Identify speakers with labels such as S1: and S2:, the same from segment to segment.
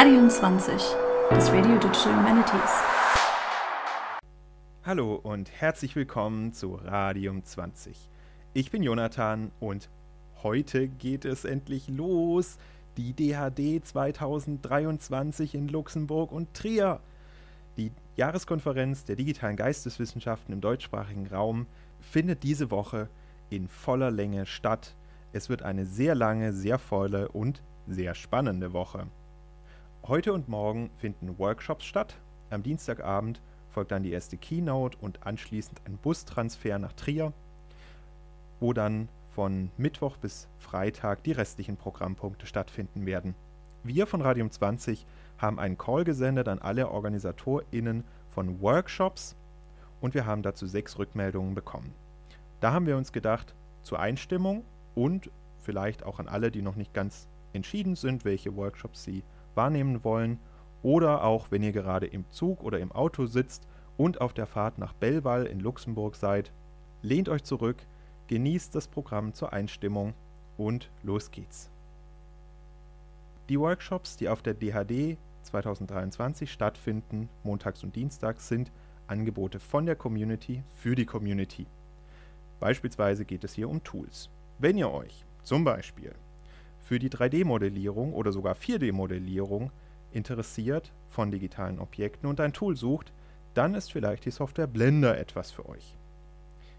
S1: Radium 20, das Radio Digital Humanities.
S2: Hallo und herzlich willkommen zu Radium 20. Ich bin Jonathan und heute geht es endlich los. Die DHD 2023 in Luxemburg und Trier. Die Jahreskonferenz der digitalen Geisteswissenschaften im deutschsprachigen Raum findet diese Woche in voller Länge statt. Es wird eine sehr lange, sehr volle und sehr spannende Woche. Heute und morgen finden Workshops statt. Am Dienstagabend folgt dann die erste Keynote und anschließend ein Bustransfer nach Trier, wo dann von Mittwoch bis Freitag die restlichen Programmpunkte stattfinden werden. Wir von Radium 20 haben einen Call gesendet an alle OrganisatorInnen von Workshops und wir haben dazu sechs Rückmeldungen bekommen. Da haben wir uns gedacht, zur Einstimmung und vielleicht auch an alle, die noch nicht ganz entschieden sind, welche Workshops sie wahrnehmen wollen, oder auch wenn ihr gerade im Zug oder im Auto sitzt und auf der Fahrt nach Belleville in Luxemburg seid, lehnt euch zurück, genießt das Programm zur Einstimmung und los geht's. Die Workshops, die auf der DHD 2023 stattfinden, montags und dienstags, sind Angebote von der Community für die Community. Beispielsweise geht es hier um Tools. Wenn ihr euch zum Beispiel für die 3D-Modellierung oder sogar 4D-Modellierung interessiert von digitalen Objekten und ein Tool sucht, dann ist vielleicht die Software Blender etwas für euch.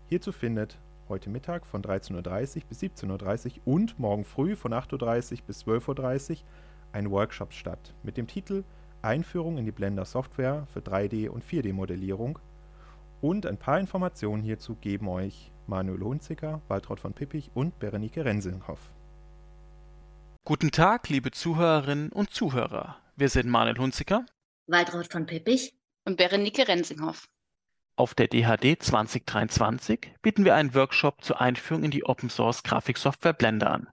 S2: Hierzu findet heute Mittag von 13.30 Uhr bis 17.30 Uhr und morgen früh von 8.30 Uhr bis 12.30 Uhr ein Workshop statt mit dem Titel Einführung in die Blender Software für 3D- und 4D-Modellierung. Und ein paar Informationen hierzu geben euch Manuel Hunziker, Waltraud von Pippich und Berenike Renselhoff.
S3: Guten Tag, liebe Zuhörerinnen und Zuhörer. Wir sind Manuel Hunziker,
S4: Waltraud von Pippich
S5: und Berenike Rensinghoff.
S3: Auf der DHD 2023 bieten wir einen Workshop zur Einführung in die Open Source Grafiksoftware Blender an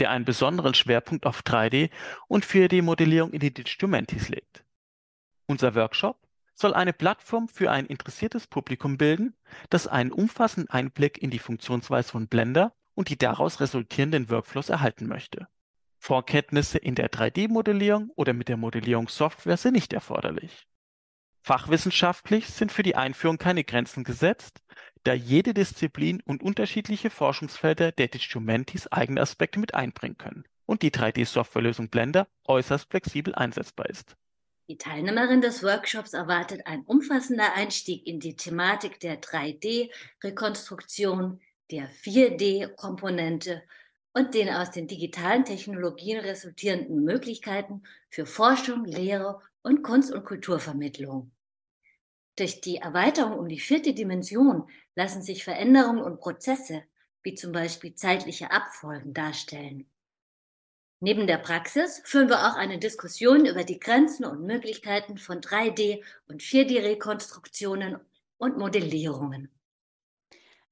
S3: der einen besonderen Schwerpunkt auf 3D- und 4D-Modellierung in die Digitumentis legt. Unser Workshop soll eine Plattform für ein interessiertes Publikum bilden, das einen umfassenden Einblick in die Funktionsweise von Blender und die daraus resultierenden Workflows erhalten möchte. Vorkenntnisse in der 3D-Modellierung oder mit der Modellierungssoftware sind nicht erforderlich. Fachwissenschaftlich sind für die Einführung keine Grenzen gesetzt, da jede Disziplin und unterschiedliche Forschungsfelder der Digital eigene Aspekte mit einbringen können und die 3D-Softwarelösung Blender äußerst flexibel einsetzbar ist.
S4: Die Teilnehmerin des Workshops erwartet ein umfassender Einstieg in die Thematik der 3D-Rekonstruktion, der 4D-Komponente und den aus den digitalen Technologien resultierenden Möglichkeiten für Forschung, Lehre und Kunst- und Kulturvermittlung. Durch die Erweiterung um die vierte Dimension lassen sich Veränderungen und Prozesse, wie zum Beispiel zeitliche Abfolgen, darstellen. Neben der Praxis führen wir auch eine Diskussion über die Grenzen und Möglichkeiten von 3D- und 4D-Rekonstruktionen und Modellierungen.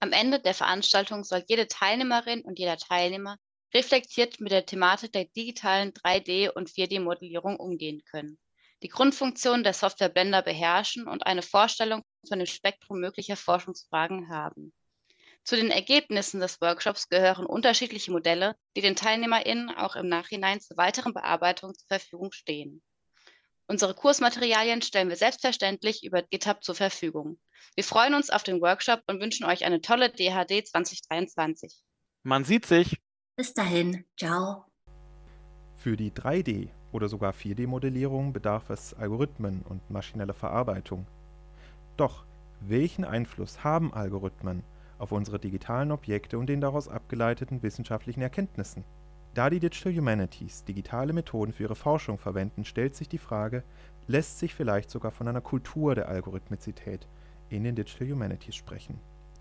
S5: Am Ende der Veranstaltung soll jede Teilnehmerin und jeder Teilnehmer reflektiert mit der Thematik der digitalen 3D- und 4D-Modellierung umgehen können die Grundfunktion der Software Blender beherrschen und eine Vorstellung von dem Spektrum möglicher Forschungsfragen haben. Zu den Ergebnissen des Workshops gehören unterschiedliche Modelle, die den TeilnehmerInnen auch im Nachhinein zur weiteren Bearbeitung zur Verfügung stehen. Unsere Kursmaterialien stellen wir selbstverständlich über GitHub zur Verfügung. Wir freuen uns auf den Workshop und wünschen euch eine tolle DHD 2023.
S3: Man sieht sich.
S4: Bis dahin. Ciao.
S2: Für die 3D- oder sogar 4D-Modellierung bedarf es Algorithmen und maschineller Verarbeitung. Doch welchen Einfluss haben Algorithmen auf unsere digitalen Objekte und den daraus abgeleiteten wissenschaftlichen Erkenntnissen? Da die Digital Humanities digitale Methoden für ihre Forschung verwenden, stellt sich die Frage, lässt sich vielleicht sogar von einer Kultur der Algorithmizität in den Digital Humanities sprechen.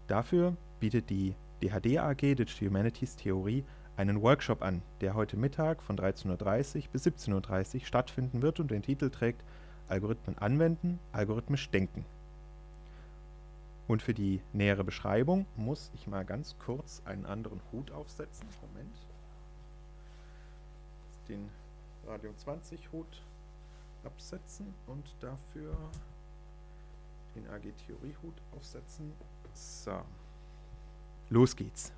S2: Dafür bietet die DHD AG Digital Humanities Theorie einen Workshop an, der heute Mittag von 13.30 Uhr bis 17.30 Uhr stattfinden wird und den Titel trägt Algorithmen anwenden, algorithmisch denken. Und für die nähere Beschreibung muss ich mal ganz kurz einen anderen Hut aufsetzen. Moment. Den Radium 20 Hut absetzen und dafür den AG Theorie Hut aufsetzen. So. Los geht's.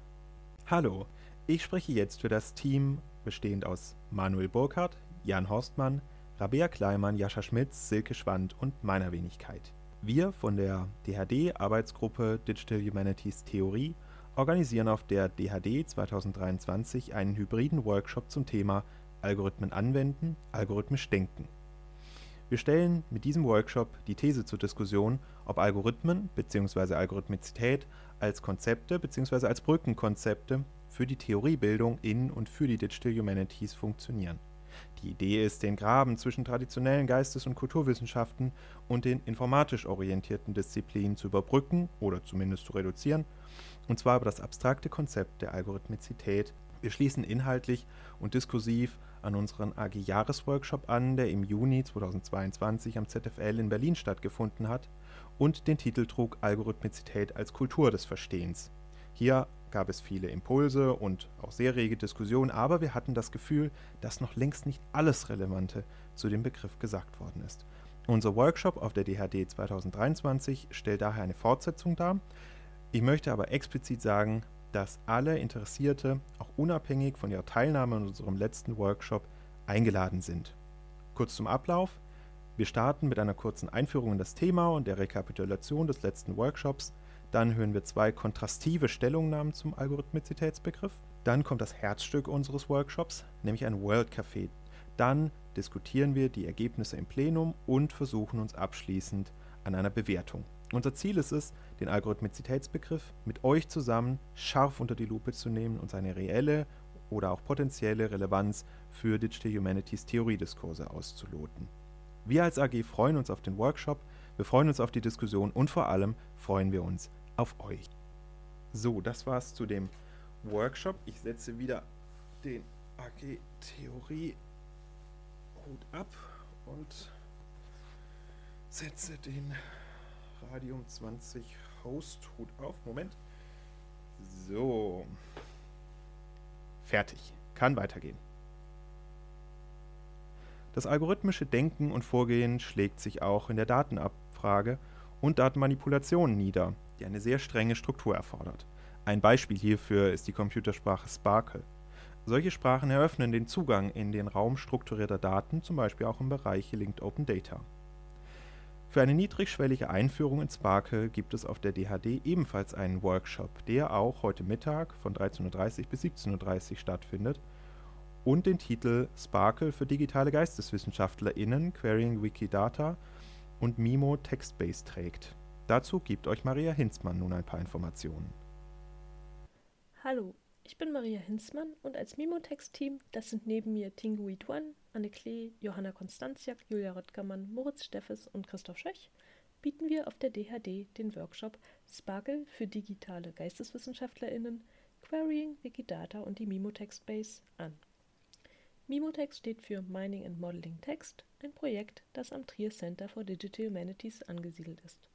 S2: Hallo, ich spreche jetzt für das Team, bestehend aus Manuel Burkhardt, Jan Horstmann, Rabea Kleimann, Jascha Schmitz, Silke Schwand und meiner Wenigkeit. Wir von der DHD-Arbeitsgruppe Digital Humanities Theorie organisieren auf der DHD 2023 einen hybriden Workshop zum Thema Algorithmen anwenden, algorithmisch denken. Wir stellen mit diesem Workshop die These zur Diskussion, ob Algorithmen bzw. Algorithmizität als Konzepte bzw. als Brückenkonzepte für die Theoriebildung in und für die Digital Humanities funktionieren. Die Idee ist, den Graben zwischen traditionellen Geistes- und Kulturwissenschaften und den informatisch orientierten Disziplinen zu überbrücken oder zumindest zu reduzieren, und zwar über das abstrakte Konzept der Algorithmizität. Wir schließen inhaltlich und diskursiv an unseren AG-Jahresworkshop an, der im Juni 2022 am ZFL in Berlin stattgefunden hat und den Titel trug Algorithmizität als Kultur des Verstehens. Hier gab es viele Impulse und auch sehr rege Diskussionen, aber wir hatten das Gefühl, dass noch längst nicht alles Relevante zu dem Begriff gesagt worden ist. Unser Workshop auf der DHD 2023 stellt daher eine Fortsetzung dar. Ich möchte aber explizit sagen, dass alle Interessierte, auch unabhängig von ihrer Teilnahme an unserem letzten Workshop, eingeladen sind. Kurz zum Ablauf. Wir starten mit einer kurzen Einführung in das Thema und der Rekapitulation des letzten Workshops. Dann hören wir zwei kontrastive Stellungnahmen zum Algorithmizitätsbegriff. Dann kommt das Herzstück unseres Workshops, nämlich ein World Café. Dann diskutieren wir die Ergebnisse im Plenum und versuchen uns abschließend an einer Bewertung. Unser Ziel ist es, den Algorithmizitätsbegriff mit euch zusammen scharf unter die Lupe zu nehmen und seine reelle oder auch potenzielle Relevanz für Digital Humanities Theoriediskurse auszuloten. Wir als AG freuen uns auf den Workshop, wir freuen uns auf die Diskussion und vor allem freuen wir uns auf euch. So, das war's zu dem Workshop. Ich setze wieder den AG Theorie Hut ab und setze den Radium 20 Host Hut auf. Moment. So. Fertig. Kann weitergehen. Das algorithmische Denken und Vorgehen schlägt sich auch in der Datenabfrage und Datenmanipulation nieder, die eine sehr strenge Struktur erfordert. Ein Beispiel hierfür ist die Computersprache Sparkle. Solche Sprachen eröffnen den Zugang in den Raum strukturierter Daten, zum Beispiel auch im Bereich Linked Open Data. Für eine niedrigschwellige Einführung in Sparkle gibt es auf der DHD ebenfalls einen Workshop, der auch heute Mittag von 13.30 bis 17.30 Uhr stattfindet und den Titel Sparkle für digitale GeisteswissenschaftlerInnen Querying Wikidata und Mimo Textbase trägt. Dazu gibt euch Maria Hinzmann nun ein paar Informationen.
S6: Hallo, ich bin Maria Hinzmann und als Mimo-Text-Team, das sind neben mir Tingu Ituan, Anne Klee, Johanna Konstanziak, Julia Röttgermann, Moritz Steffes und Christoph Schöch, bieten wir auf der DHD den Workshop Sparkle für digitale GeisteswissenschaftlerInnen, Querying Wikidata und die Mimo Text Base an. Mimotext steht für Mining and Modeling Text, ein Projekt, das am Trier Center for Digital Humanities angesiedelt ist.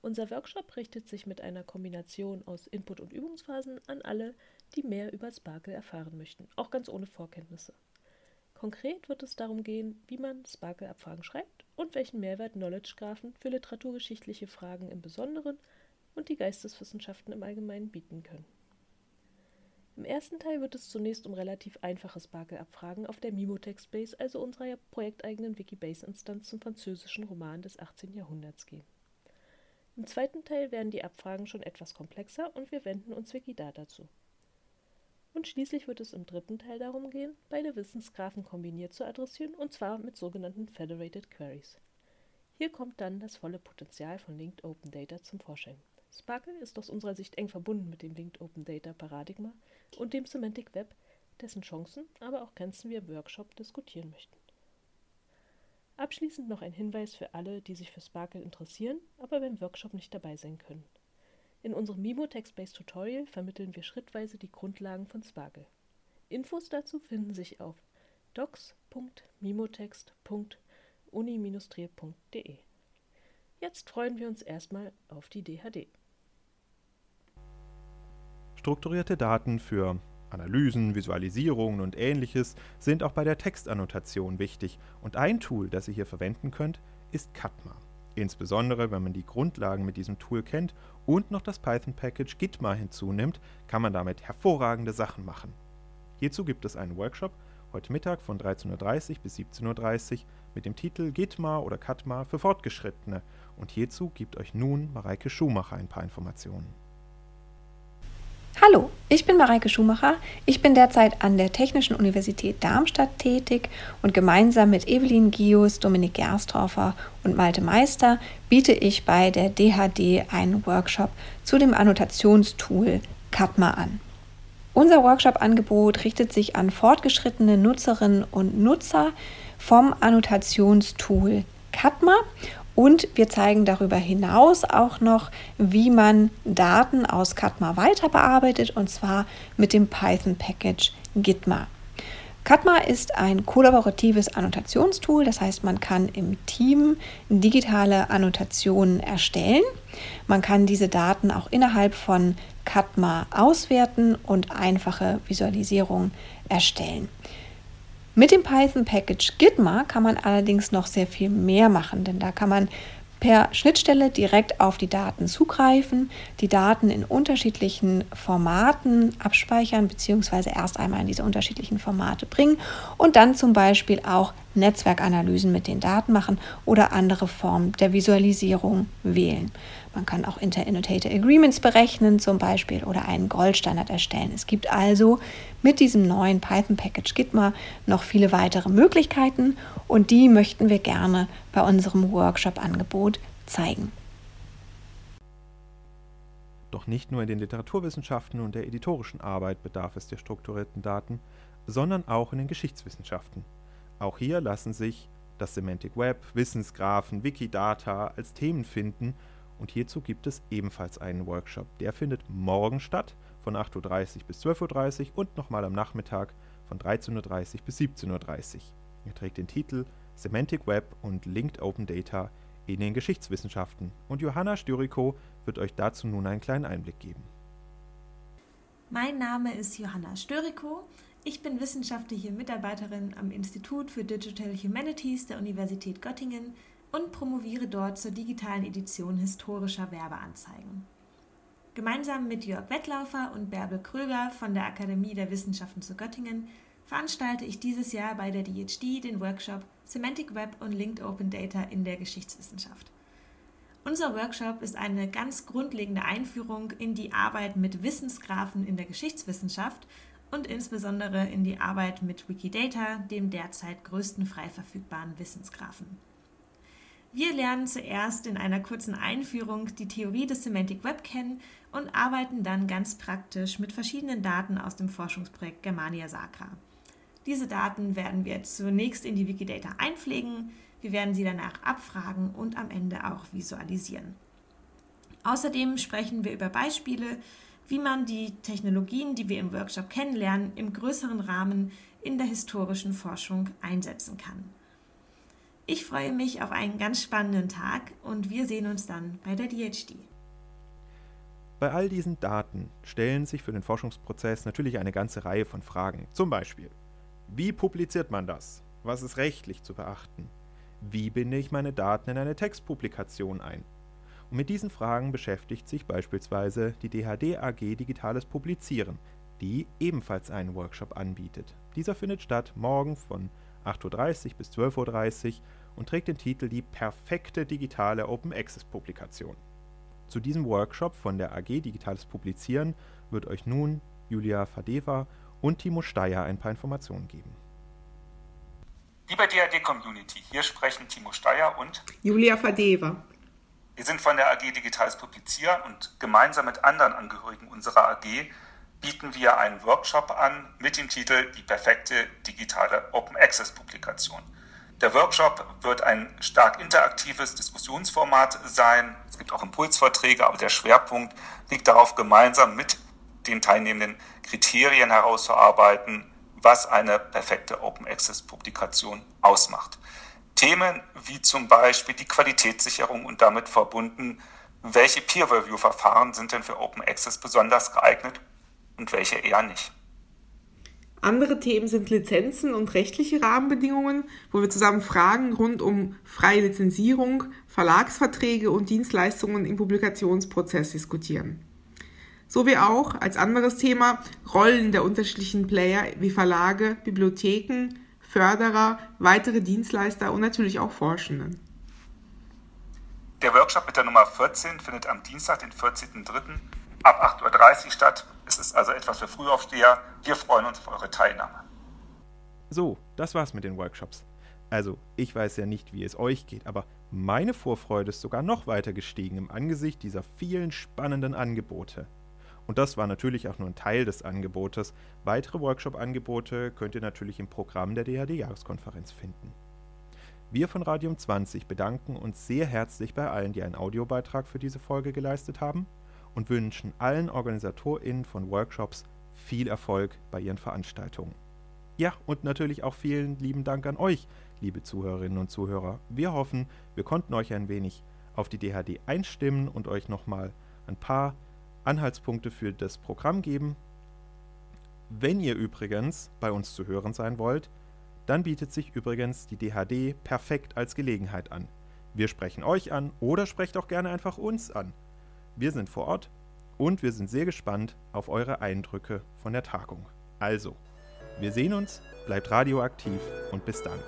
S6: Unser Workshop richtet sich mit einer Kombination aus Input- und Übungsphasen an alle, die mehr über Sparkle erfahren möchten, auch ganz ohne Vorkenntnisse. Konkret wird es darum gehen, wie man Sparkle-Abfragen schreibt und welchen Mehrwert Knowledge-Graphen für literaturgeschichtliche Fragen im Besonderen und die Geisteswissenschaften im Allgemeinen bieten können. Im ersten Teil wird es zunächst um relativ einfache Sparkle-Abfragen auf der Mimotext-Base, also unserer projekteigenen Wikibase-Instanz zum französischen Roman des 18. Jahrhunderts gehen. Im zweiten Teil werden die Abfragen schon etwas komplexer und wir wenden uns Wikidata zu. Und schließlich wird es im dritten Teil darum gehen, beide Wissensgraphen kombiniert zu adressieren, und zwar mit sogenannten Federated Queries. Hier kommt dann das volle Potenzial von Linked Open Data zum Vorschein. Sparkle ist aus unserer Sicht eng verbunden mit dem Linked Open Data Paradigma und dem Semantic Web, dessen Chancen, aber auch Grenzen wir im Workshop diskutieren möchten. Abschließend noch ein Hinweis für alle, die sich für Sparkle interessieren, aber beim Workshop nicht dabei sein können. In unserem Mimo Text-Based Tutorial vermitteln wir schrittweise die Grundlagen von Sparkle. Infos dazu finden sich auf docs.mimotext.uni-trier.de. Jetzt freuen wir uns erstmal auf die DHD.
S2: Strukturierte Daten für Analysen, Visualisierungen und ähnliches sind auch bei der Textannotation wichtig und ein Tool, das ihr hier verwenden könnt, ist Katma. Insbesondere wenn man die Grundlagen mit diesem Tool kennt und noch das Python-Package Gitma hinzunimmt, kann man damit hervorragende Sachen machen. Hierzu gibt es einen Workshop heute Mittag von 13.30 Uhr bis 17.30 Uhr mit dem Titel Gitma oder Katma für Fortgeschrittene. Und hierzu gibt euch nun Mareike Schumacher ein paar Informationen.
S7: Hallo, ich bin Mareike Schumacher. Ich bin derzeit an der Technischen Universität Darmstadt tätig und gemeinsam mit Evelyn Gius, Dominik Gerstorfer und Malte Meister biete ich bei der DHD einen Workshop zu dem Annotationstool Katma an. Unser Workshop-Angebot richtet sich an fortgeschrittene Nutzerinnen und Nutzer vom Annotationstool Katma und wir zeigen darüber hinaus auch noch, wie man Daten aus Katma weiter bearbeitet und zwar mit dem Python-Package Gitma. Katma ist ein kollaboratives Annotationstool, das heißt, man kann im Team digitale Annotationen erstellen. Man kann diese Daten auch innerhalb von Katma auswerten und einfache Visualisierungen erstellen. Mit dem Python-Package Gitma kann man allerdings noch sehr viel mehr machen, denn da kann man per Schnittstelle direkt auf die Daten zugreifen, die Daten in unterschiedlichen Formaten abspeichern bzw. erst einmal in diese unterschiedlichen Formate bringen und dann zum Beispiel auch Netzwerkanalysen mit den Daten machen oder andere Formen der Visualisierung wählen. Man kann auch Inter-Annotated Agreements berechnen zum Beispiel oder einen Goldstandard erstellen. Es gibt also mit diesem neuen Python-Package Gitma noch viele weitere Möglichkeiten und die möchten wir gerne bei unserem Workshop-Angebot zeigen.
S2: Doch nicht nur in den Literaturwissenschaften und der editorischen Arbeit bedarf es der strukturierten Daten, sondern auch in den Geschichtswissenschaften. Auch hier lassen sich das Semantic Web, Wissensgraphen, Wikidata als Themen finden und hierzu gibt es ebenfalls einen Workshop. Der findet morgen statt von 8.30 Uhr bis 12.30 Uhr und nochmal am Nachmittag von 13.30 Uhr bis 17.30 Uhr. Er trägt den Titel Semantic Web und Linked Open Data in den Geschichtswissenschaften und Johanna Styriko wird euch dazu nun einen kleinen Einblick geben.
S8: Mein Name ist Johanna Störiko. Ich bin wissenschaftliche Mitarbeiterin am Institut für Digital Humanities der Universität Göttingen und promoviere dort zur digitalen Edition historischer Werbeanzeigen. Gemeinsam mit Jörg Wettlaufer und Bärbel Kröger von der Akademie der Wissenschaften zu Göttingen veranstalte ich dieses Jahr bei der DHD den Workshop Semantic Web und Linked Open Data in der Geschichtswissenschaft. Unser Workshop ist eine ganz grundlegende Einführung in die Arbeit mit Wissensgraphen in der Geschichtswissenschaft und insbesondere in die Arbeit mit Wikidata, dem derzeit größten frei verfügbaren Wissensgraphen. Wir lernen zuerst in einer kurzen Einführung die Theorie des Semantic Web kennen und arbeiten dann ganz praktisch mit verschiedenen Daten aus dem Forschungsprojekt Germania Sacra. Diese Daten werden wir zunächst in die Wikidata einpflegen, wir werden sie danach abfragen und am Ende auch visualisieren. Außerdem sprechen wir über Beispiele, wie man die Technologien, die wir im Workshop kennenlernen, im größeren Rahmen in der historischen Forschung einsetzen kann. Ich freue mich auf einen ganz spannenden Tag und wir sehen uns dann bei der DHD.
S2: Bei all diesen Daten stellen sich für den Forschungsprozess natürlich eine ganze Reihe von Fragen. Zum Beispiel, wie publiziert man das? Was ist rechtlich zu beachten? Wie binde ich meine Daten in eine Textpublikation ein? Und mit diesen Fragen beschäftigt sich beispielsweise die DHD AG Digitales Publizieren, die ebenfalls einen Workshop anbietet. Dieser findet statt morgen von 8.30 Uhr bis 12.30 Uhr und trägt den Titel Die perfekte digitale Open Access Publikation. Zu diesem Workshop von der AG Digitales Publizieren wird euch nun Julia Fadeva und Timo Steyer ein paar Informationen geben.
S9: Liebe DAD-Community, hier sprechen Timo Steyer und
S10: Julia Fadeva.
S9: Wir sind von der AG Digitales Publizieren und gemeinsam mit anderen Angehörigen unserer AG bieten wir einen Workshop an mit dem Titel Die perfekte digitale Open Access Publikation. Der Workshop wird ein stark interaktives Diskussionsformat sein. Es gibt auch Impulsvorträge, aber der Schwerpunkt liegt darauf, gemeinsam mit den Teilnehmenden Kriterien herauszuarbeiten, was eine perfekte Open Access Publikation ausmacht. Themen wie zum Beispiel die Qualitätssicherung und damit verbunden, welche Peer-Review-Verfahren sind denn für Open Access besonders geeignet und welche eher nicht.
S10: Andere Themen sind Lizenzen und rechtliche Rahmenbedingungen, wo wir zusammen Fragen rund um freie Lizenzierung, Verlagsverträge und Dienstleistungen im Publikationsprozess diskutieren. sowie auch als anderes Thema Rollen der unterschiedlichen Player wie Verlage, Bibliotheken, Förderer, weitere Dienstleister und natürlich auch Forschenden.
S9: Der Workshop mit der Nummer 14 findet am Dienstag, den 14.03. ab 8.30 Uhr statt. Es ist also etwas für Frühaufsteher. Wir freuen uns auf eure Teilnahme.
S2: So, das war's mit den Workshops. Also, ich weiß ja nicht, wie es euch geht, aber meine Vorfreude ist sogar noch weiter gestiegen im Angesicht dieser vielen spannenden Angebote. Und das war natürlich auch nur ein Teil des Angebotes. Weitere Workshop-Angebote könnt ihr natürlich im Programm der DHD-Jahreskonferenz finden. Wir von Radium 20 bedanken uns sehr herzlich bei allen, die einen Audiobeitrag für diese Folge geleistet haben und wünschen allen OrganisatorInnen von Workshops viel Erfolg bei ihren Veranstaltungen. Ja, und natürlich auch vielen lieben Dank an euch, liebe Zuhörerinnen und Zuhörer. Wir hoffen, wir konnten euch ein wenig auf die DHD einstimmen und euch nochmal ein paar Anhaltspunkte für das Programm geben. Wenn ihr übrigens bei uns zu hören sein wollt, dann bietet sich übrigens die DHD perfekt als Gelegenheit an. Wir sprechen euch an oder sprecht auch gerne einfach uns an. Wir sind vor Ort und wir sind sehr gespannt auf eure Eindrücke von der Tagung. Also, wir sehen uns, bleibt radioaktiv und bis dann.